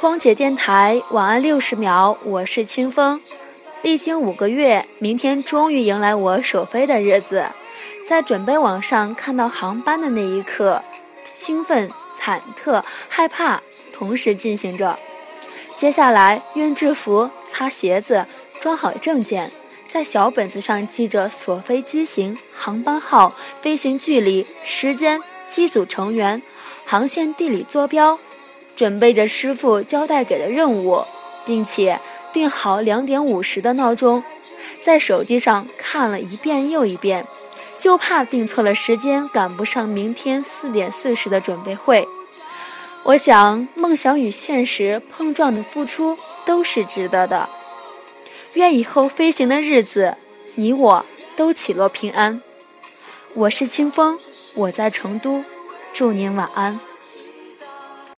空姐电台晚安六十秒，我是清风。历经五个月，明天终于迎来我首飞的日子。在准备网上看到航班的那一刻，兴奋、忐忑、害怕同时进行着。接下来熨制服、擦鞋子、装好证件，在小本子上记着所飞机型、航班号、飞行距离、时间、机组成员、航线地理坐标。准备着师傅交代给的任务，并且定好两点五十的闹钟，在手机上看了一遍又一遍，就怕定错了时间，赶不上明天四点四十的准备会。我想，梦想与现实碰撞的付出都是值得的。愿以后飞行的日子，你我都起落平安。我是清风，我在成都，祝您晚安。